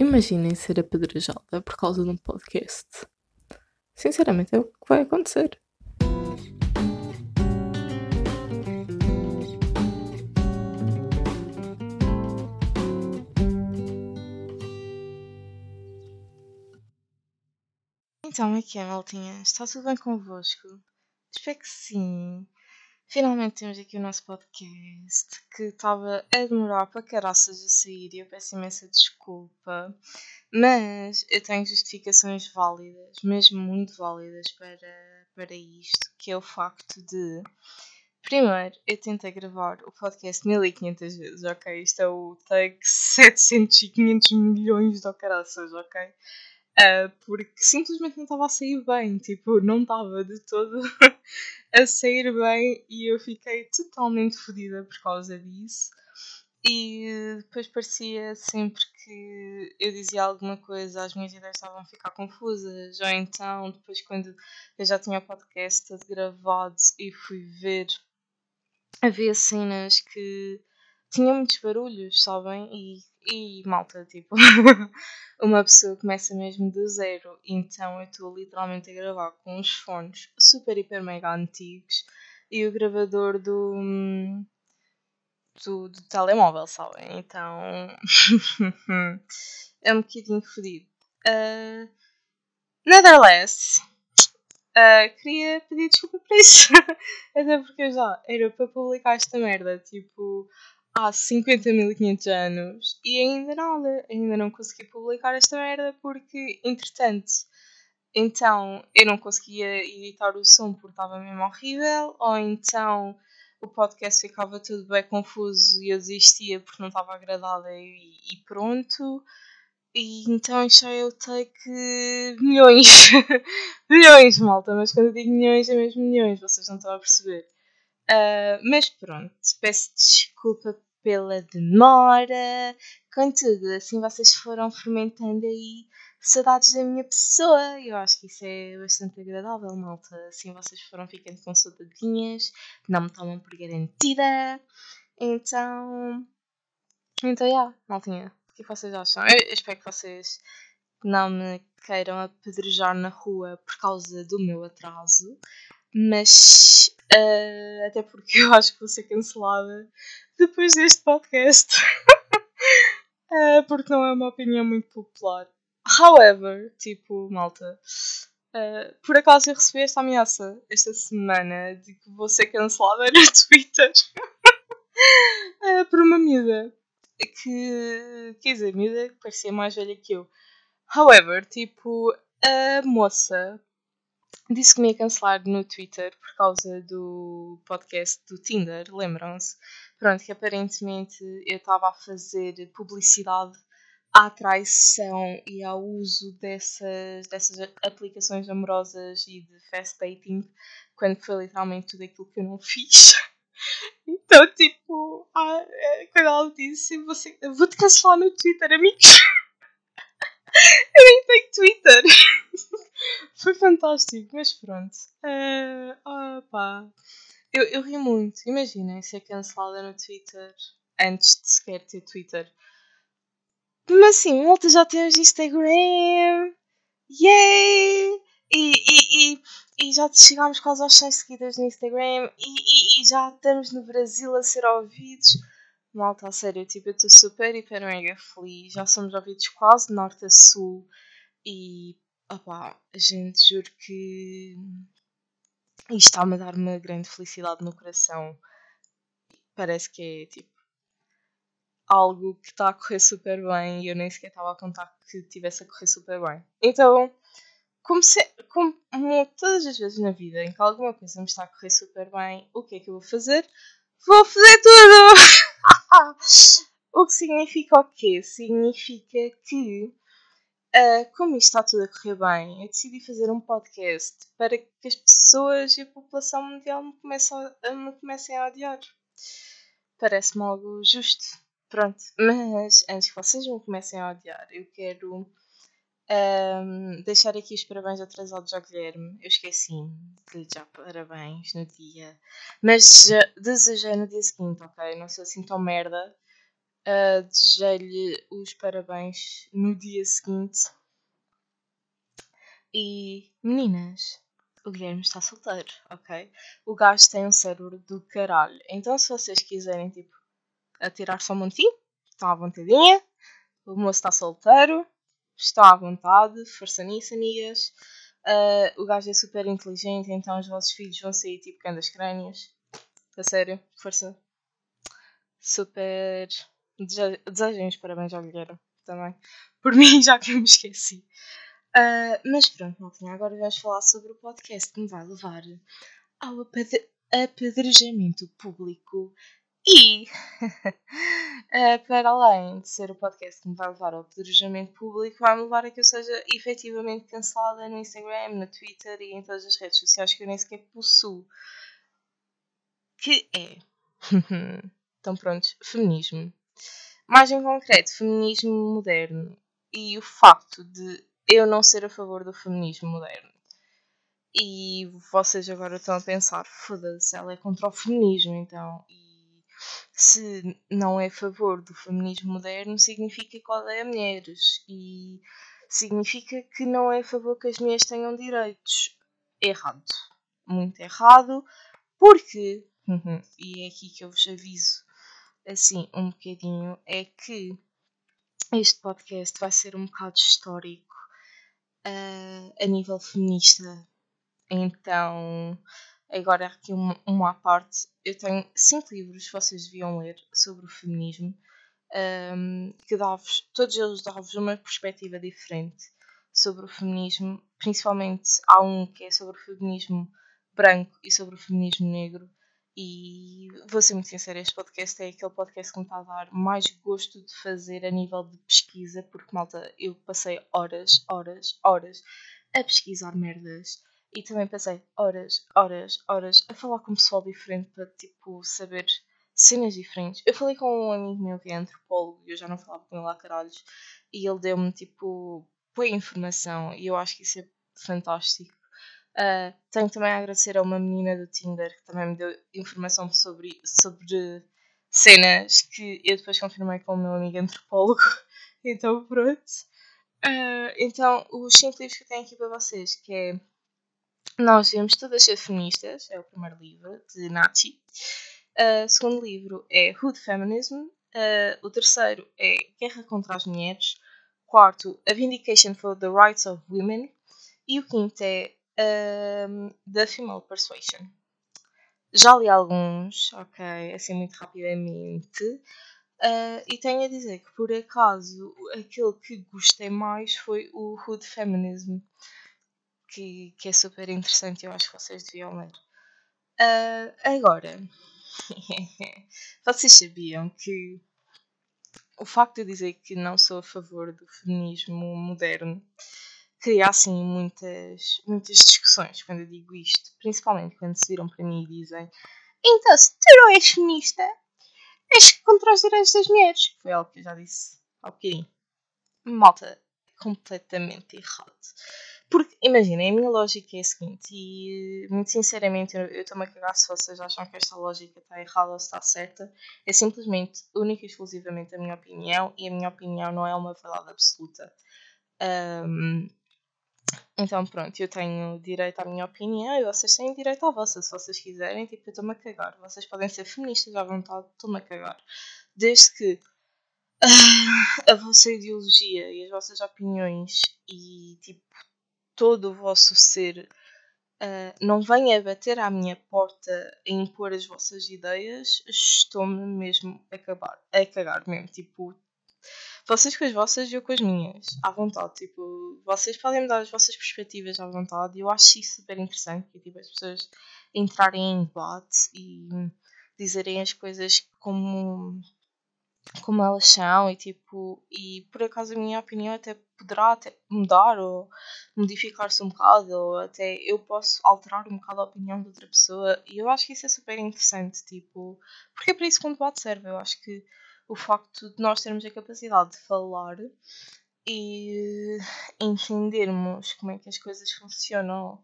Imaginem ser apedrejada por causa de um podcast. Sinceramente, é o que vai acontecer. Então, aqui é, maltinha. Está tudo bem convosco? Espero que sim. Finalmente temos aqui o nosso podcast que estava a demorar para caraças a sair e eu peço imensa desculpa. Mas eu tenho justificações válidas, mesmo muito válidas para, para isto, que é o facto de. Primeiro, eu tentei gravar o podcast 1500 vezes, ok? Isto é o take 700 e 500 milhões de caraças, ok? Uh, porque simplesmente não estava a sair bem, tipo, não estava de todo a sair bem e eu fiquei totalmente fodida por causa disso. E depois parecia sempre que eu dizia alguma coisa, as minhas ideias estavam a ficar confusas, ou então, depois, quando eu já tinha o podcast todo gravado e fui ver, havia cenas que tinham muitos barulhos, sabem? E e malta, tipo, uma pessoa começa mesmo do zero, então eu estou literalmente a gravar com uns fones super, hiper, mega antigos e o gravador do, do, do telemóvel, sabem? Então é um bocadinho fodido. Uh, Netherless, uh, queria pedir desculpa por isso, até porque eu já era para publicar esta merda, tipo há 50.500 anos e ainda nada, ainda não consegui publicar esta merda porque, entretanto, então eu não conseguia editar o som porque estava mesmo horrível, ou então o podcast ficava tudo bem confuso e eu desistia porque não estava agradada e, e pronto. E então isto eu take milhões, milhões, malta, mas quando eu digo milhões é mesmo milhões, vocês não estão a perceber. Uh, mas pronto, peço desculpa pela demora. Contudo, assim vocês foram fermentando aí saudades da minha pessoa. Eu acho que isso é bastante agradável, malta. Assim vocês foram ficando com saudadinhas, não me tomam por garantida. Então. Então, já, yeah, maltinha. O que vocês acham? Eu, eu espero que vocês não me queiram apedrejar na rua por causa do meu atraso. Mas uh, até porque eu acho que vou ser cancelada depois deste podcast. uh, porque não é uma opinião muito popular. However, tipo, malta, uh, por acaso eu recebi esta ameaça esta semana de que vou ser cancelada no Twitter por uma miúda que, quer dizer, miúda que parecia mais velha que eu. However, tipo, a moça disse que me ia cancelar no Twitter por causa do podcast do Tinder, lembram-se? Pronto, que aparentemente eu estava a fazer publicidade à traição e ao uso dessas, dessas aplicações amorosas e de fast dating, quando foi literalmente tudo aquilo que eu não fiz. Então, tipo, ah, é, quando ela disse, você, vou-te cancelar no Twitter, amigos. eu nem tenho Twitter. Foi fantástico, mas pronto. Uh, oh, pá. Eu, eu ri muito. Imaginem ser cancelada no Twitter antes de sequer ter Twitter. Mas sim, malta já temos Instagram. Yay! E, e, e, e já chegámos quase aos 100 seguidores no Instagram e, e, e, já estamos no Brasil a ser ouvidos. Malta, a sério, tipo, eu estou super, hiper, mega feliz. Já somos ouvidos quase norte a sul. E opá, gente, juro que isto está-me a dar uma grande felicidade no coração. Parece que é tipo algo que está a correr super bem e eu nem sequer estava a contar que estivesse a correr super bem. Então, como, se, como todas as vezes na vida em que alguma coisa me está a correr super bem, o que é que eu vou fazer? Vou fazer tudo! o que significa o quê? Significa que Uh, como isto está tudo a correr bem, eu decidi fazer um podcast para que as pessoas e a população mundial me comecem a, me comecem a odiar. Parece-me algo justo. Pronto, mas antes que vocês me comecem a odiar, eu quero ehm, deixar aqui os parabéns atrasados ao Guilherme. Eu esqueci-me de lhe dar parabéns no dia, mas já, desejei no dia seguinte, ok? Não sou assim tão merda Uh, Desejei-lhe os parabéns no dia seguinte. E meninas, o Guilherme está solteiro, ok? O gajo tem um cérebro do caralho. Então, se vocês quiserem, tipo, atirar só um montinho, estão à vontadinha. O moço está solteiro, está à vontade, força nisso, amigas. Uh, o gajo é super inteligente, então os vossos filhos vão sair tipo candas crânios. A sério, força. Super. Desejem os parabéns ao Guilherme também. Por mim, já que eu me esqueci. Uh, mas pronto, maltinha, agora vamos falar sobre o podcast que me vai levar ao apedrejamento público e, uh, para além de ser o podcast que me vai levar ao apedrejamento público, vai-me levar a que eu seja efetivamente cancelada no Instagram, no Twitter e em todas as redes sociais que eu nem sequer possuo. Que é. então, pronto, feminismo. Mais em concreto, feminismo moderno. E o facto de eu não ser a favor do feminismo moderno. E vocês agora estão a pensar, foda-se, ela é contra o feminismo, então. E se não é a favor do feminismo moderno, significa que odeia mulheres. E significa que não é a favor que as mulheres tenham direitos. Errado. Muito errado. Porque, e é aqui que eu vos aviso assim um bocadinho, é que este podcast vai ser um bocado histórico uh, a nível feminista. Então, agora aqui uma, uma à parte, eu tenho cinco livros que vocês deviam ler sobre o feminismo, um, que dá-vos, todos eles dão-vos uma perspectiva diferente sobre o feminismo, principalmente há um que é sobre o feminismo branco e sobre o feminismo negro, e vou ser muito sincera, este podcast é aquele podcast que me está a dar mais gosto de fazer a nível de pesquisa, porque malta, eu passei horas, horas, horas a pesquisar merdas e também passei horas, horas, horas a falar com pessoal diferente para tipo saber cenas diferentes. Eu falei com um amigo meu que é antropólogo e eu já não falava com ele lá caralhos e ele deu-me tipo boa informação e eu acho que isso é fantástico Uh, tenho também a agradecer a uma menina do Tinder que também me deu informação sobre, sobre cenas que eu depois confirmei com o meu amigo antropólogo. então, pronto. Uh, então, os 5 livros que eu tenho aqui para vocês, que é Nós Vemos Todas Ser Feministas, é o primeiro livro, de Nachi. Uh, o segundo livro é Hood Feminism. Uh, o terceiro é Guerra contra as Mulheres. Quarto, A Vindication for the Rights of Women. E o quinto é da Female Persuasion. Já li alguns, ok, assim muito rapidamente. Uh, e tenho a dizer que por acaso aquele que gostei mais foi o Hood Feminism, que, que é super interessante eu acho que vocês deviam ler. Uh, agora, vocês sabiam que o facto de eu dizer que não sou a favor do feminismo moderno cria assim muitas, muitas discussões quando eu digo isto, principalmente quando se viram para mim e dizem então se tu não és feminista, és contra os direitos das mulheres. Foi algo que eu já disse há bocadinho. Malta, completamente errado. Porque, imaginem, a minha lógica é a seguinte, e muito sinceramente eu estou-me a cagar se vocês acham que esta lógica está errada ou está certa. É simplesmente, única e exclusivamente a minha opinião, e a minha opinião não é uma verdade absoluta. Um, então pronto, eu tenho direito à minha opinião e vocês têm direito à vossa. Se vocês quiserem, tipo, eu estou-me a cagar. Vocês podem ser feministas à vontade, estou-me a cagar. Desde que uh, a vossa ideologia e as vossas opiniões e tipo todo o vosso ser uh, não venha bater à minha porta a impor as vossas ideias, estou-me mesmo a, acabar, a cagar mesmo. Tipo, vocês com as vossas e eu com as minhas, à vontade. Tipo, vocês podem dar as vossas perspectivas à vontade eu acho isso super interessante. Que, tipo, as pessoas entrarem em debate e dizerem as coisas como, como elas são e tipo, e por acaso a minha opinião até poderá até mudar ou modificar-se um bocado ou até eu posso alterar um bocado a opinião de outra pessoa e eu acho que isso é super interessante, tipo, porque é para isso que um debate serve, eu acho que o facto de nós termos a capacidade de falar e entendermos como é que as coisas funcionam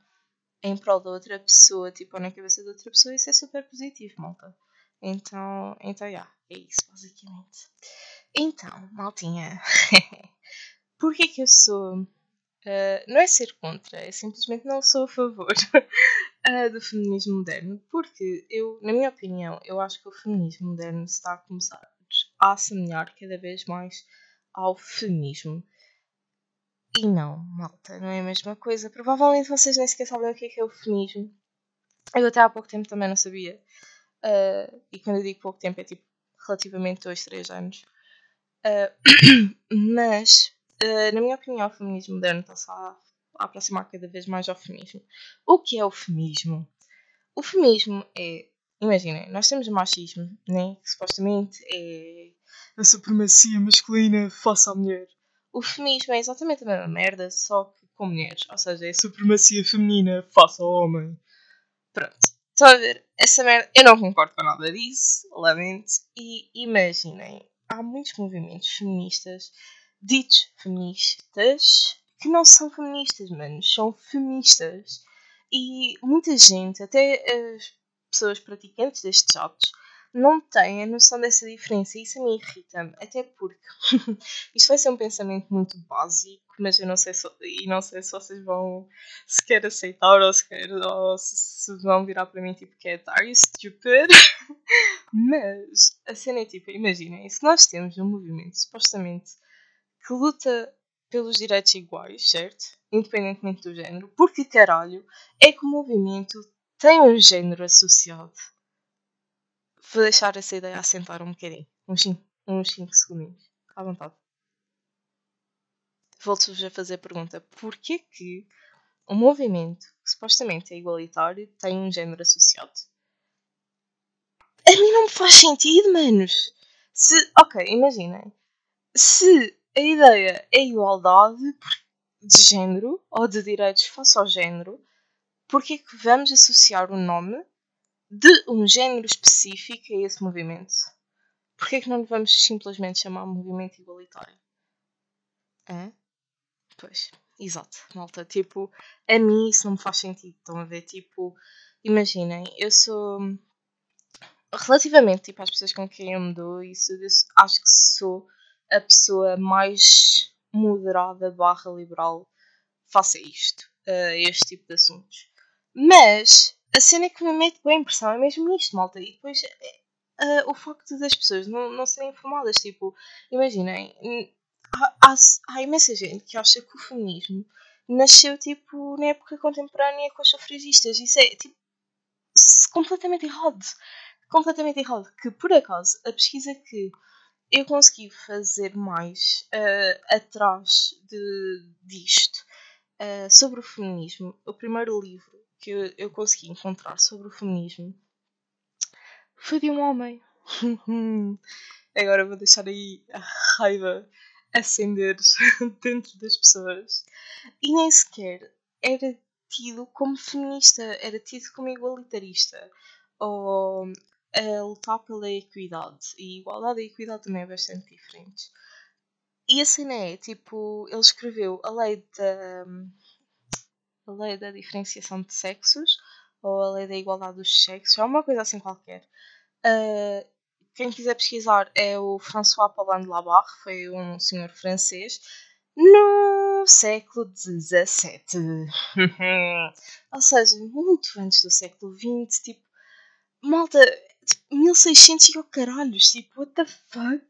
em prol da outra pessoa, tipo, ou na cabeça da outra pessoa, isso é super positivo, malta. Então, então, yeah. é isso, basicamente. Então, maltinha, porquê que eu sou. Uh, não é ser contra, é simplesmente não sou a favor uh, do feminismo moderno, porque eu, na minha opinião, eu acho que o feminismo moderno está a começar a assemelhar cada vez mais ao feminismo. E não, malta, não é a mesma coisa. Provavelmente vocês nem sequer sabem o que é, que é o feminismo. Eu até há pouco tempo também não sabia. Uh, e quando eu digo pouco tempo é tipo relativamente 2, 3 anos. Uh, mas, uh, na minha opinião, o feminismo moderno está-se a, a aproximar cada vez mais ao feminismo. O que é o feminismo? O feminismo é, imaginem, nós temos o machismo, né? que supostamente é a supremacia masculina face à mulher. O feminismo é exatamente a mesma merda, só que com mulheres. Ou seja, é a supremacia feminina face ao homem. Pronto. Estão a ver? Essa merda. Eu não concordo com nada disso, lamento. E imaginem, há muitos movimentos feministas, ditos feministas, que não são feministas, manos. São feministas. E muita gente, até as pessoas praticantes destes atos, não têm a noção dessa diferença e isso me irrita-me, até porque isto vai ser um pensamento muito básico, mas eu não sei se, e não sei se vocês vão sequer aceitar ou, sequer, ou se, se vão virar para mim tipo que é are you stupid? mas a cena é tipo, imaginem, se nós temos um movimento supostamente que luta pelos direitos iguais, certo? Independentemente do género, porque caralho é que o movimento tem um género associado? Vou deixar essa ideia assentar um bocadinho. Uns 5 uns cinco segundinhos. À vontade. Volto-vos a fazer a pergunta. Porquê que um movimento que supostamente é igualitário tem um género associado? A mim não me faz sentido, manos. Se, ok, imaginem. Se a ideia é igualdade de género ou de direitos face ao género, porquê que vamos associar o nome de um género específico a esse movimento. Porquê é que não vamos simplesmente chamar movimento igualitário? Hã? Pois, exato, malta. Tipo, a mim isso não me faz sentido. Estão a ver? Tipo, imaginem, eu sou. Relativamente tipo, às pessoas com quem eu me dou, isso, eu acho que sou a pessoa mais moderada barra liberal face a isto, a este tipo de assuntos. Mas a cena que me mete bem impressão é mesmo isto, malta. E depois uh, o facto das pessoas não, não serem informadas. Tipo, imaginem, há, há, há, imensa gente que acha que o feminismo nasceu tipo na época contemporânea com as sufragistas. Isso é tipo completamente errado. Completamente errado. Que por acaso a pesquisa que eu consegui fazer mais uh, atrás de, disto uh, sobre o feminismo, o primeiro livro que eu, consegui encontrar sobre o feminismo foi de um homem. Agora vou deixar aí a raiva acender dentro das pessoas. E nem sequer era tido como feminista, era tido como igualitarista. Ou a lutar pela equidade. E igualdade e equidade também é bastante diferente. E a cena é, tipo, ele escreveu a lei da a lei da diferenciação de sexos ou a lei da igualdade dos sexos, é uma coisa assim qualquer. Uh, quem quiser pesquisar é o François Paulin de Labarre, foi um senhor francês no século XVII. ou seja, muito antes do século XX, tipo, malta, tipo, 1600 e o caralhos, tipo, what the fuck?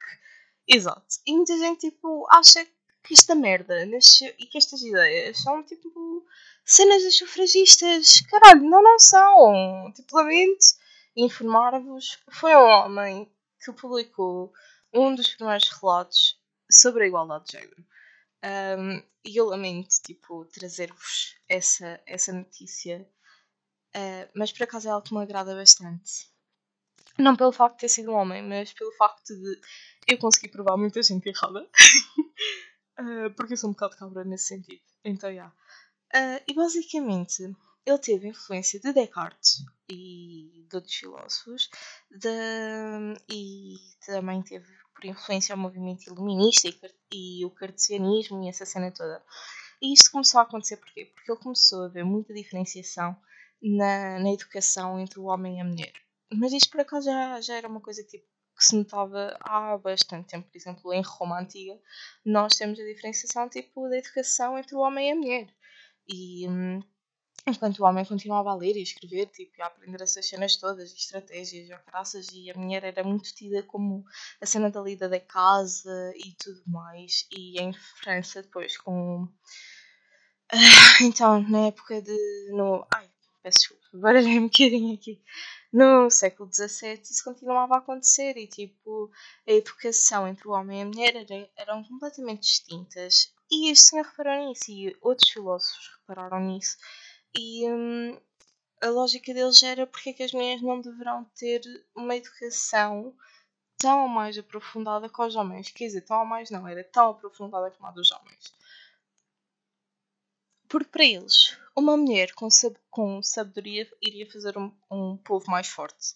Exato. E muita gente, tipo, acha que esta merda nasceu, e que estas ideias são, tipo, cenas dos sufragistas. Caralho, não, não são. Tipo, lamento informar-vos. Foi um homem que publicou um dos primeiros relatos sobre a igualdade de género. Um, e eu lamento, tipo, trazer-vos essa, essa notícia. Uh, mas por acaso é algo que me agrada bastante. Não pelo facto de ter sido um homem, mas pelo facto de eu conseguir provar muita gente errada. uh, porque eu sou um bocado cabra nesse sentido. Então, já. Yeah. Uh, e basicamente ele teve influência de Descartes e de outros filósofos de, e também teve por influência o movimento iluminista e, e, o cartesianismo e essa cena toda. E isto começou a acontecer porquê? Porque ele começou a ver muita diferenciação na, na educação entre o homem e a mulher. Mas isto por acaso já, já era uma coisa que tipo, que se notava há bastante tempo. Por exemplo, em Roma Antiga, nós temos a diferenciação tipo da educação entre o homem e a mulher. E hum, enquanto o homem continuava a ler e escrever, tipo, a aprender essas cenas todas, estratégias, e graças, e a mulher era muito tida como a cena da lida da casa e tudo mais. E em França, depois, com. então, na época de. No, ai, peço desculpa, baralhei um bocadinho aqui. No século XVII isso continuava a acontecer e tipo a educação entre o homem e a mulher era, eram completamente distintas. E este senhor reparou nisso e outros filósofos repararam nisso. E hum, a lógica deles era porque é que as mulheres não deverão ter uma educação tão mais aprofundada que os homens. Quer dizer, tão mais não, era tão aprofundada como a dos homens. Porque para eles, uma mulher com, sab com sabedoria iria fazer um, um povo mais forte.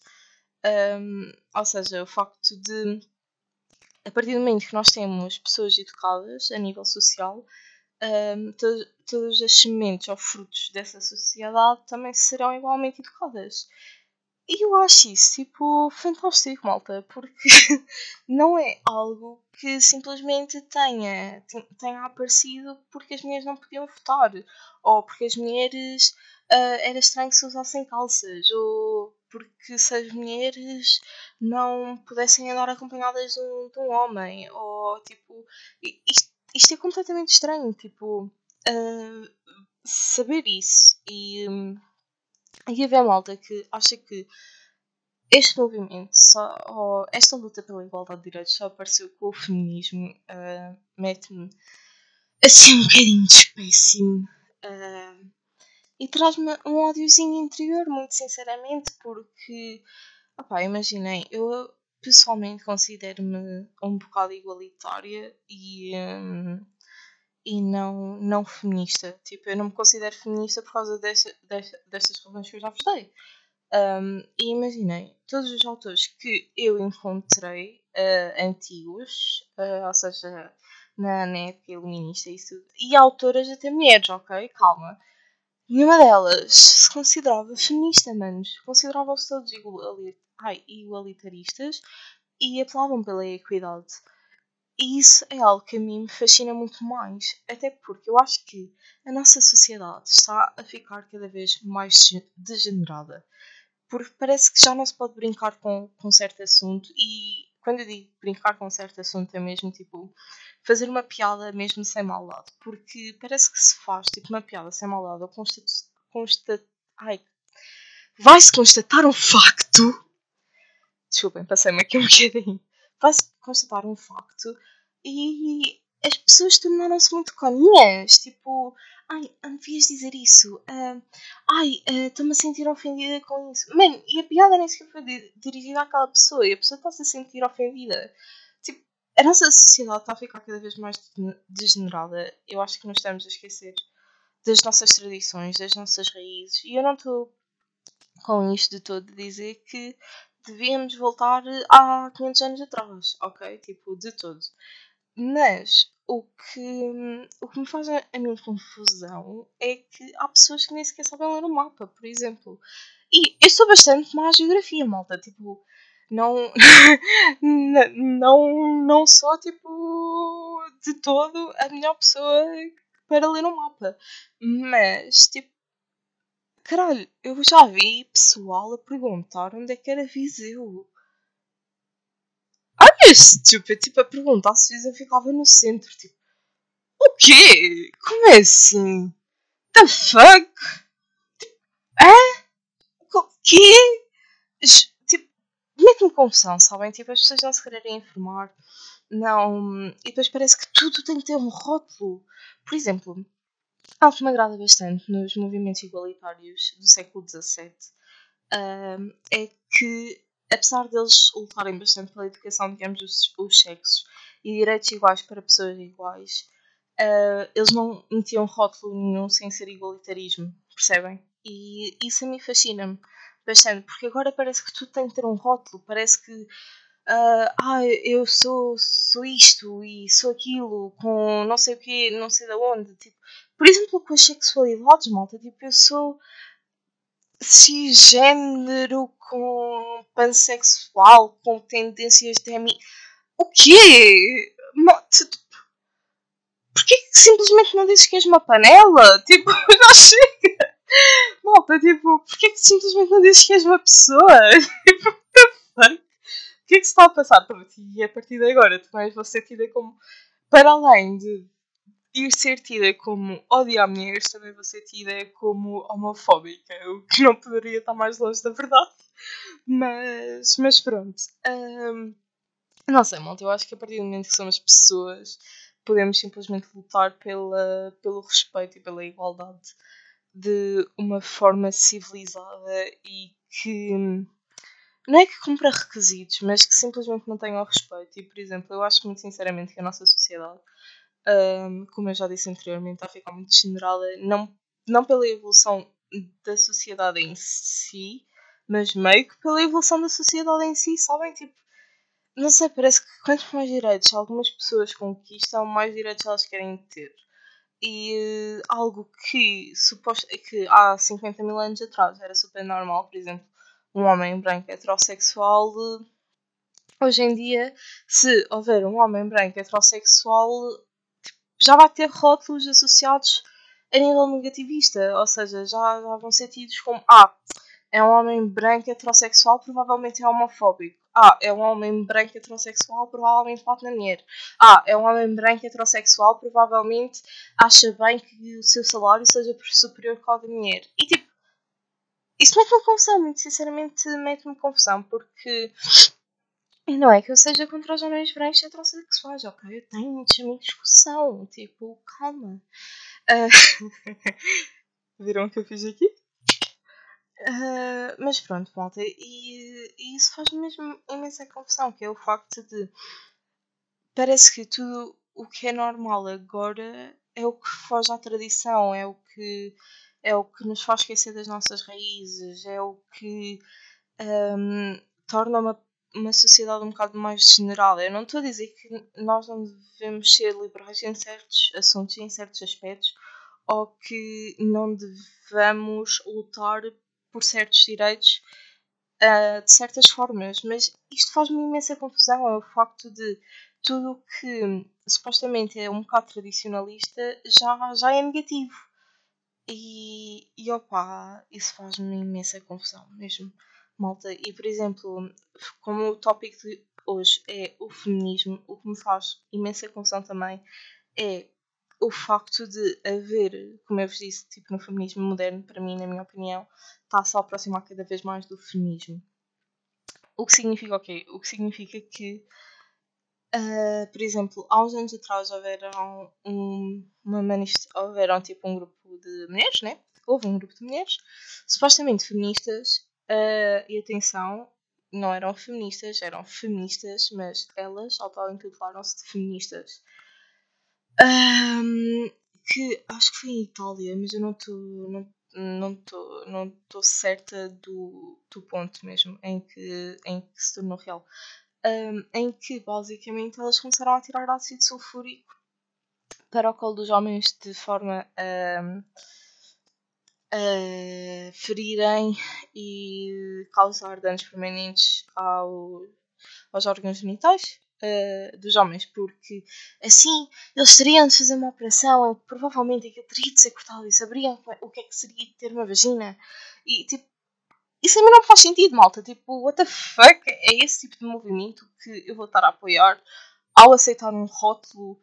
Um, ou seja, o facto de, a partir do momento que nós temos pessoas educadas a nível social, um, to todas as sementes ou frutos dessa sociedade também serão igualmente educadas. E eu acho isso, tipo, fantástico, malta, porque não é algo que simplesmente tenha, tenha aparecido porque as mulheres não podiam votar, ou porque as mulheres uh, era estranho que se usassem calças, ou porque se as mulheres não pudessem andar acompanhadas de um, de um homem, ou tipo, isto, isto, é completamente estranho, tipo, uh, saber isso e. Um, e haver malta que acha que este movimento, só, ou esta luta pela igualdade de direitos só apareceu com o feminismo, uh, mete-me assim um bocadinho de espécime uh, e traz-me um ódiozinho interior, muito sinceramente, porque, opá, imaginei, eu pessoalmente considero-me um bocado igualitária e. Um, e não, não feminista. Tipo, eu não me considero feminista por causa desta, desta, destas razões que eu já vos dei. Um, e imaginei, todos os autores que eu encontrei uh, antigos, uh, ou seja, na, na época iluminista e isso, e autoras até mulheres, ok? Calma. Nenhuma delas se considerava feminista, manos. Consideravam-se todos igualitaristas e apelavam pela equidade. E isso é algo que a mim me fascina muito mais, até porque eu acho que a nossa sociedade está a ficar cada vez mais degenerada. Porque parece que já não se pode brincar com, com certo assunto, e quando eu digo brincar com certo assunto é mesmo tipo fazer uma piada mesmo sem maldade. Porque parece que se faz tipo uma piada sem maldade ou constat, constat, ai, vai-se constatar um facto. Desculpem, passei-me aqui um bocadinho vai-se constatar um facto e as pessoas tornaram-se muito coninhas. Tipo, ai, não devias dizer isso. Uh, ai, ah, estou-me uh, a sentir ofendida com isso. Mano, e a piada nem sequer foi dirigida àquela pessoa e a pessoa está-se a sentir ofendida. Tipo, a nossa sociedade está a ficar cada vez mais degenerada. Eu acho que nos estamos a esquecer das nossas tradições, das nossas raízes. E eu não estou com isto de todo dizer que devíamos voltar há 500 anos atrás, ok? Tipo, de todo. Mas o que, o que me faz a, a mim confusão é que há pessoas que nem sequer sabem ler o mapa, por exemplo. E eu sou bastante má à geografia, malta. Tipo, não, não, não sou, tipo, de todo a melhor pessoa para ler um mapa. Mas, tipo, Caralho, eu já vi pessoal a perguntar onde é que era Viseu. Olha estúpido, tipo, a perguntar se Viseu ficava no centro. Tipo, o quê? Como é assim? The fuck? Hã? O quê? Tipo, mete-me confusão, sabem? Tipo, as pessoas não se quererem informar. Não. E depois parece que tudo tem que ter um rótulo. Por exemplo, Algo que me agrada bastante nos movimentos igualitários do século XVII é que, apesar deles lutarem bastante pela educação, digamos, os, os sexos e direitos iguais para pessoas iguais, uh, eles não metiam rótulo nenhum sem ser igualitarismo, percebem? E isso a mim fascina-me bastante, porque agora parece que tudo tem que ter um rótulo, parece que uh, ah, eu sou, sou isto e sou aquilo, com não sei o quê, não sei de onde. Tipo, por exemplo, com as sexualidades, malta, tipo, eu sou. cisgênero com pansexual, com tendências de. O quê? Porquê que simplesmente não dizes que és uma panela? Tipo, já chega! Malta, tipo, porquê que simplesmente não dizes que és uma pessoa? Tipo, what the fuck? O que é que se está a passar por ti? E a partir de agora, tu vais ser tida como. Para além de ir ser tida como odiar mulheres, também vou ser tida como homofóbica, o que não poderia estar mais longe da verdade. Mas, mas pronto. Um, não sei, malta, eu acho que a partir do momento que somos pessoas, podemos simplesmente lutar pela, pelo respeito e pela igualdade de uma forma civilizada e que não é que cumpra requisitos, mas que simplesmente mantenha o respeito. E, por exemplo, eu acho muito sinceramente que a nossa sociedade um, como eu já disse anteriormente, a ficar muito degenerada, não, não pela evolução da sociedade em si, mas meio que pela evolução da sociedade em si, sabem? Tipo, não sei, parece que quantos mais direitos algumas pessoas conquistam, mais direitos elas querem ter. E uh, algo que, suposto, que há 50 mil anos atrás era super normal, por exemplo, um homem branco heterossexual. Uh, hoje em dia, se houver um homem branco heterossexual, já vai ter rótulos associados a nível negativista, ou seja, já, já vão ser tidos como ah, é um homem branco heterossexual, provavelmente é homofóbico. Ah, é um homem branco heterossexual, provavelmente na mulher. Ah, é um homem branco heterossexual, provavelmente acha bem que o seu salário seja superior ao da mulher. E tipo, isso mete-me confusão, muito sinceramente mete-me confusão, porque e não é que eu seja contra os homens brancos heterossexuais, ok? Eu tenho muitos amigos que são, tipo, calma. Uh... Viram o que eu fiz aqui? Uh, mas pronto, malta, e, e isso faz mesmo imensa confusão, que é o facto de parece que tudo o que é normal agora é o que foge à tradição, é o que é o que nos faz esquecer das nossas raízes, é o que um, torna uma uma sociedade um bocado mais degenerada. Eu não estou a dizer que nós não devemos ser liberais em certos assuntos e em certos aspectos, ou que não devemos lutar por certos direitos uh, de certas formas, mas isto faz-me imensa confusão. É o facto de tudo o que supostamente é um bocado tradicionalista já, já é negativo. E, e opa, isso faz-me imensa confusão mesmo malta. E, por exemplo, como o tópico de hoje é o feminismo, o que me faz imensa confusão também é o facto de haver, como eu vos disse, tipo, no feminismo moderno, para mim, na minha opinião, está-se a aproximar cada vez mais do feminismo. O que significa o quê? O que significa que, uh, por exemplo, há uns anos atrás houveram, um, uma houveram tipo um grupo de mulheres, né? Houve um grupo de mulheres, supostamente feministas, Uh, e atenção, não eram feministas, eram feministas, mas elas auto-intitularam-se de feministas. Um, que acho que foi em Itália, mas eu não estou não, não tô, não tô certa do, do ponto mesmo em que, em que se tornou real. Um, em que basicamente elas começaram a tirar ácido sulfúrico para o colo dos homens de forma um, ferirem e causar danos permanentes ao, aos órgãos genitais uh, dos homens, porque assim eles teriam de fazer uma operação, provavelmente aquilo teria de ser cortado e saberiam o que é que seria ter uma vagina. E tipo, isso a mim não faz sentido, malta. Tipo, what the fuck é esse tipo de movimento que eu vou estar a apoiar ao aceitar um rótulo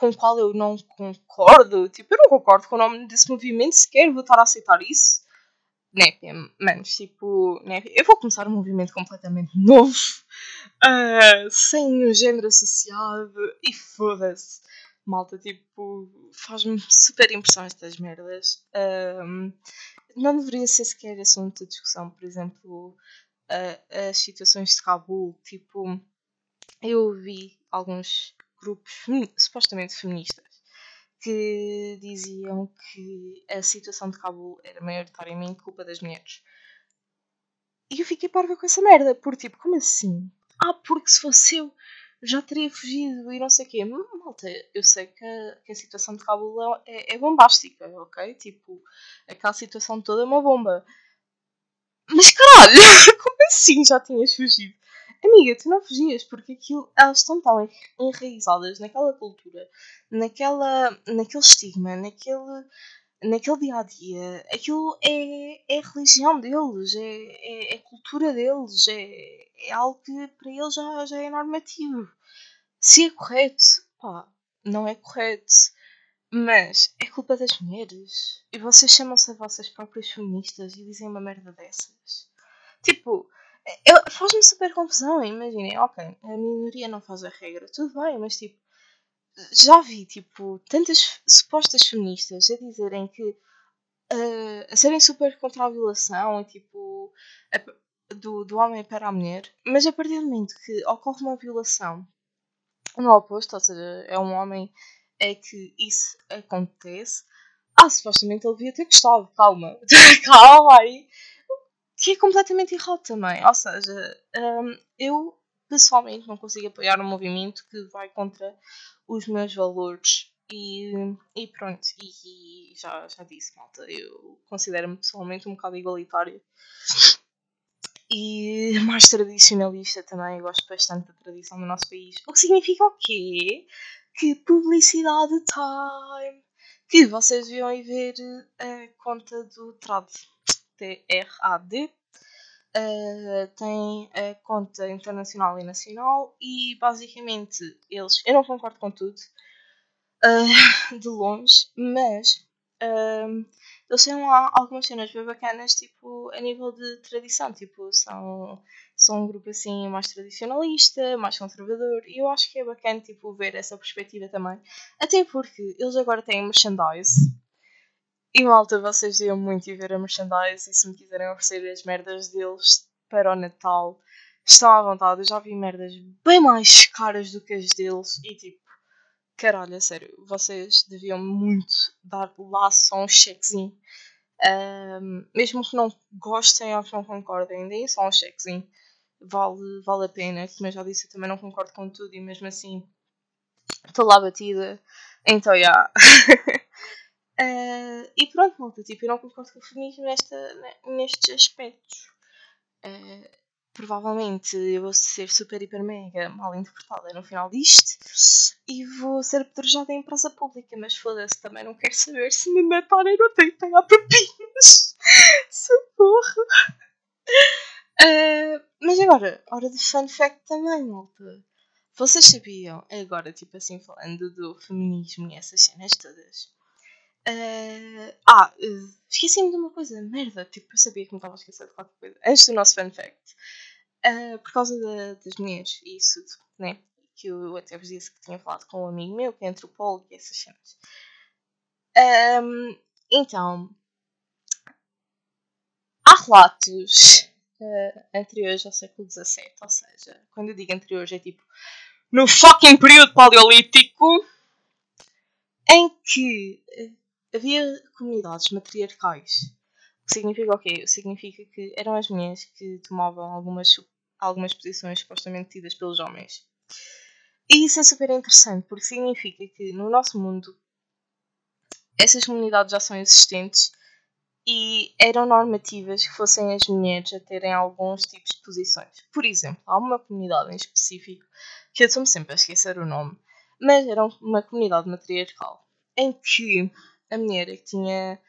com o qual eu não concordo. Tipo, eu não concordo com o nome desse movimento sequer, vou estar a aceitar isso. Népia, manos, tipo, népia. Eu vou começar um movimento completamente novo, uh, sem um género associado, e foda-se. Malta, tipo, faz-me super impressão estas merdas. Um, não deveria ser sequer assunto de discussão, por exemplo, uh, as situações de Cabul. Tipo, eu vi alguns grupos supostamente feministas que diziam que a situação de Cabul era maioritariamente culpa das mulheres. E eu fiquei parva com essa merda, porque tipo, como assim? Ah, porque se fosse eu já teria fugido e não sei o quê. Malta, eu sei que a, que a situação de Cabul é, é, bombástica, ok? Tipo, aquela situação toda é uma bomba. mas caralho, como assim já tinhas fugido? Amiga, tu não fugias, porque aquilo, elas estão tão enraizadas naquela cultura, naquela, naquele estigma, naquele, naquele dia a dia. Aquilo é, é a religião deles, é, é, é a cultura deles, é, é algo que para eles já, já é normativo. Se é correto, pá, não é correto. Mas é culpa das mulheres. E vocês chamam-se a vossas próprias feministas e dizem uma merda dessas. Tipo, faz-me super confusão. Imaginem, ok, a minoria não faz a regra, tudo bem, mas tipo, já vi, tipo, tantas supostas feministas a dizerem que uh, a serem super contra a violação e tipo, a, do, do homem para a mulher, mas a partir do momento que ocorre uma violação no oposto, ou seja, é um homem é que isso acontece. Ah, supostamente ele devia ter gostado, calma, calma aí. Que é completamente errado também. Ou seja, um, eu pessoalmente não consigo apoiar um movimento que vai contra os meus valores. E, e pronto, e, e já, já disse, malta, eu considero-me pessoalmente um bocado igualitária e mais tradicionalista também. Eu gosto bastante da tradição do nosso país. O que significa o quê? Que publicidade time! Que vocês deviam ir ver a conta do TRAD. T-R-A-D. Uh, tem a conta internacional e nacional e basicamente eles. Eu não concordo com tudo uh, de longe, mas uh, eles têm lá algumas cenas bem bacanas, tipo, a nível de tradição. Tipo, são, são um grupo assim mais tradicionalista, mais conservador. E eu acho que é bacana, tipo, ver essa perspectiva também. Até porque eles agora têm merchandise. E malta, vocês iam muito ir ver a merchandise. E se me quiserem oferecer as merdas deles para o Natal, estão à vontade. Eu já vi merdas bem mais caras do que as deles. E tipo, caralho, é sério, vocês deviam muito dar lá só um chequezinho. Um, mesmo que não gostem ou que não concordem, deem só um chequezinho. Vale, vale a pena. Como já disse, eu também não concordo com tudo e mesmo assim estou lá batida. Então, já. Yeah. uh, e pronto, malta, tipo, eu não concordo com o feminismo nesta, nestes aspectos. Uh, provavelmente eu vou ser super, hiper, mega mal interpretada no final disto e vou ser apedrejada em praça pública, mas foda-se, também não quero saber se me matarem não tenho que pegar pepinas. Socorro! Uh, mas agora, hora de fun fact também, malta. Vocês sabiam, agora, tipo assim, falando do feminismo e essas cenas todas. Uh, ah, uh, esqueci-me de uma coisa, merda, tipo, eu sabia que me estava a esquecer de qualquer coisa. Antes do nosso fun fact. Uh, por causa da, das mulheres e isso, né? Que eu até vos disse que tinha falado com um amigo meu que é antropólogo e essas cenas. Um, então, há relatos uh, anteriores ao século XVII, ou seja, quando eu digo anteriores é tipo no fucking período paleolítico, em que havia comunidades matriarcais significa o quê? Significa que eram as mulheres que tomavam algumas, algumas posições supostamente tidas pelos homens. E isso é super interessante porque significa que no nosso mundo essas comunidades já são existentes e eram normativas que fossem as mulheres a terem alguns tipos de posições. Por exemplo, há uma comunidade em específico que eu estou-me sempre a esquecer o nome, mas era uma comunidade matriarcal em que a mulher é que tinha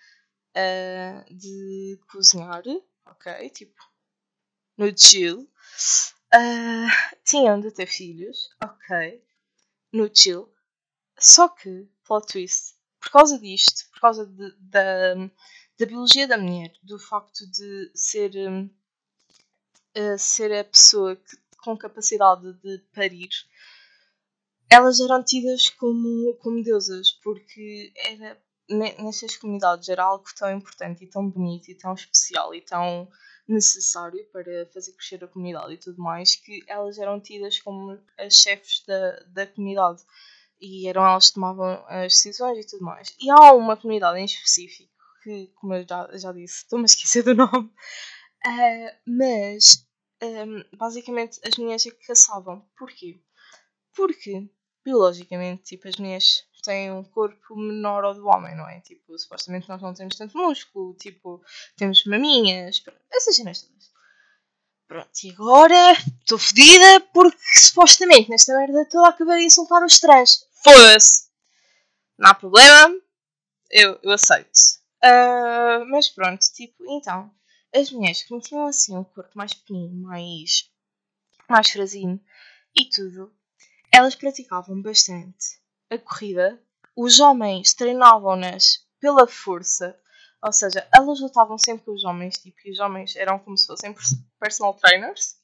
uh, de cozinhar, ok? Tipo, no chill. Uh, tinham de ter filhos, ok? No chill. Só que, plot twist, por causa disto, por causa de, da, da biologia da mulher, do facto de ser, uh, ser a pessoa que, com capacidade de parir, elas eram tidas como, como deusas, porque era nestas comunidades era algo tão importante e tão bonito e tão especial e tão necessário para fazer crescer a comunidade e tudo mais que elas eram tidas como as chefes da, da comunidade e eram elas que tomavam as decisões e tudo mais. E há uma comunidade em específico que, como eu já, já disse, estou-me a esquecer do nome, uh, mas um, basicamente as mulheres é que caçavam. Porquê? Porque biologicamente, tipo, as mulheres têm um corpo menor ao do homem, não é? Tipo, supostamente nós não temos tanto músculo, tipo, temos maminhas, essas cenas todas. Pronto, e agora estou fodida porque supostamente nesta merda toda acabei de insultar os trans. Foda-se! Não há problema, eu, eu aceito. Uh, mas pronto, tipo, então, as mulheres que tinham assim um corpo mais pequenino, mais, mais frasinho e tudo, elas praticavam bastante a corrida. Os homens treinavam-nas pela força, ou seja, elas lutavam sempre com os homens, tipo, e os homens eram como se fossem personal trainers.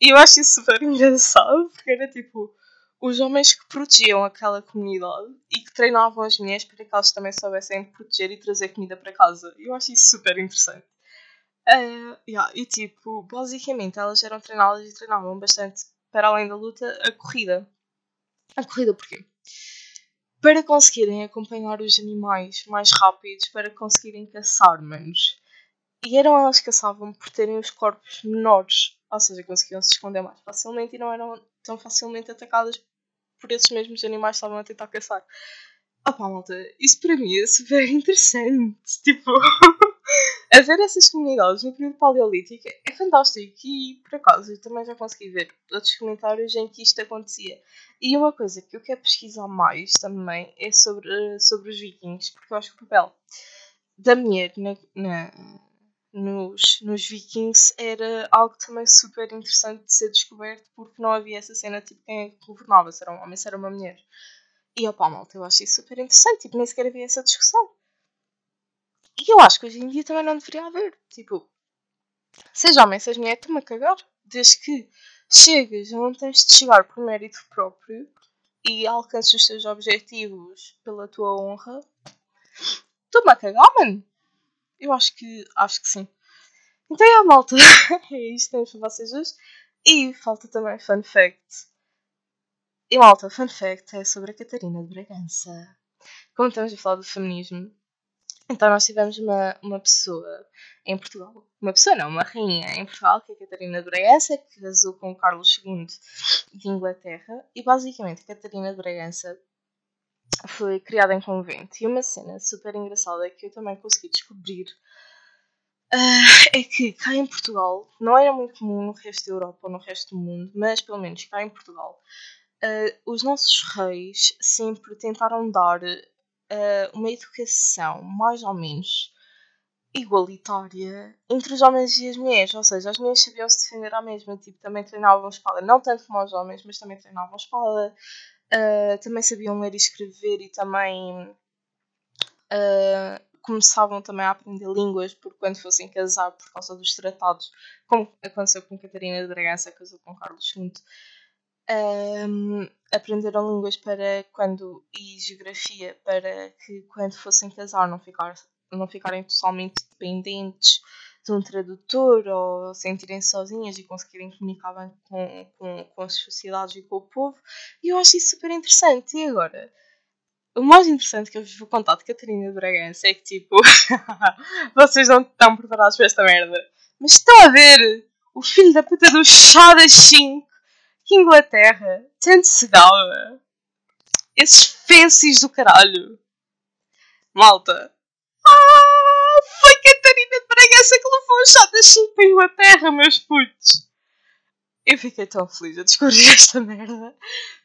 E eu acho isso super engraçado, porque era tipo os homens que protegiam aquela comunidade e que treinavam as mulheres para que elas também soubessem proteger e trazer comida para casa. Eu acho isso super interessante. Uh, yeah, e tipo, basicamente elas eram treinadas e treinavam bastante para além da luta a corrida. A corrida porquê? Para conseguirem acompanhar os animais mais rápidos, para conseguirem caçar menos. E eram elas que caçavam por terem os corpos menores, ou seja, conseguiam se esconder mais facilmente e não eram tão facilmente atacadas por esses mesmos animais que estavam a tentar caçar. Ah pá, malta, isso para mim é super interessante. Tipo, a ver essas comunidades no período paleolítico é fantástico. E por acaso eu também já consegui ver outros comentários em que isto acontecia. E uma coisa que eu quero pesquisar mais também é sobre, sobre os vikings, porque eu acho que o papel da mulher na, na nos, nos Vikings era algo também super interessante de ser descoberto porque não havia essa cena tipo quem é governava, se era um homem, se era uma mulher. E opá, malta, eu acho isso super interessante, tipo, nem sequer havia essa discussão. E eu acho que hoje em dia também não deveria haver. Tipo, seja homem, seja mulher, estou-me a cagar. Desde que chegas onde tens de chegar por mérito próprio e alcances os teus objetivos pela tua honra, estou-me a cagar, mano. Eu acho que acho que sim. Então é a malta. é isto temos para vocês hoje. E falta também fun fact. E malta, fun fact é sobre a Catarina de Bragança. Como estamos a falar do feminismo, então nós tivemos uma, uma pessoa em Portugal, uma pessoa não, uma rainha em Portugal, que é a Catarina de Bragança, que casou com Carlos II de Inglaterra, e basicamente a Catarina de Bragança foi criada em convento. E uma cena super engraçada que eu também consegui descobrir uh, é que cá em Portugal, não era muito comum no resto da Europa ou no resto do mundo, mas pelo menos cá em Portugal, uh, os nossos reis sempre tentaram dar uh, uma educação mais ou menos igualitária entre os homens e as mulheres, ou seja, as mulheres sabiam se defender à mesma, tipo, também treinavam espada, não tanto como os homens, mas também treinavam espada, uh, também sabiam ler e escrever e também uh, começavam também a aprender línguas por quando fossem casar por causa dos tratados, como aconteceu com Catarina de Bragança, casou com Carlos V. Um, aprenderam línguas para quando e geografia para que quando fossem casar não, ficar, não ficarem totalmente dependentes de um tradutor ou sentirem sozinhas e conseguirem comunicar bem com, com, com as sociedades e com o povo. E eu acho isso super interessante. E agora, o mais interessante que eu vos vou contar de Catarina de Bragança é que, tipo, vocês não estão preparados para esta merda. Mas estão a ver o filho da puta do chá das 5 que Inglaterra tanto se gaba. Esses fences do caralho. Malta. Ah, foi Catarina de Bragança que levou o chá das 5 para a Inglaterra, meus putos. Eu fiquei tão feliz a descobrir esta merda.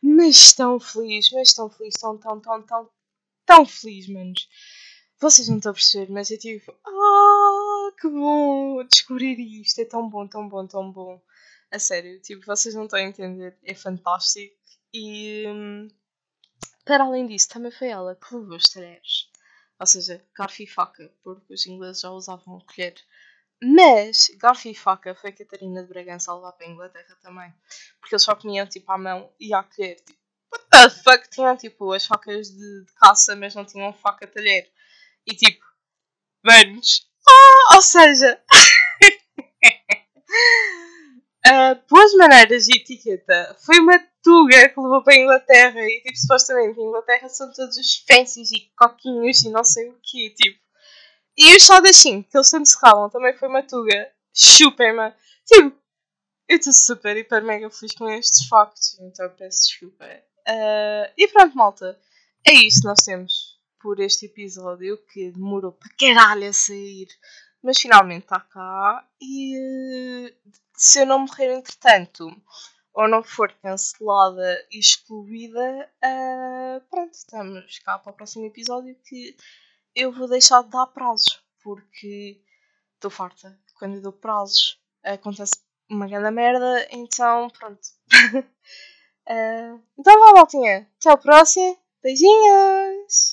Mas tão feliz, mas tão feliz, tão, tão, tão, tão, tão feliz, manos. Vocês não estão a perceber, mas eu tipo, ah, que bom descobrir isto. É tão bom, tão bom, tão bom. A sério, tipo, vocês não estão a entender. É fantástico. E, hum, para além disso, também foi ela que levou os talheres. Ou seja, garfo e faca, porque os ingleses já usavam colher. Mas garfo e faca foi a Catarina de Bragança a levar para a Inglaterra também. Porque eles só comiam tipo à mão e à colher. Tipo, what the fuck? Tinham tipo as facas de, de caça, mas não tinham faca talher. E tipo, manos. Ah, ou seja. uh, boas maneiras de etiqueta. Foi uma tuga que levou para a Inglaterra. E tipo, supostamente a Inglaterra são todos os fancies e coquinhos e não sei o que. Tipo, e os 5, que eles sempre se ralam, também foi uma tuga. Super-me. Tipo, eu estou super, hiper, mega feliz com estes factos, então peço desculpa. Uh, e pronto, malta. é isto nós temos por este episódio que demorou para caralho a sair. Mas finalmente está cá e se eu não morrer entretanto ou não for cancelada e excluída, uh, pronto, estamos cá para o próximo episódio que eu vou deixar de dar prazos, porque estou farta. Quando eu dou prazos acontece uma grande merda, então pronto. uh, então vá, voltinha. Até o próximo. Beijinhos!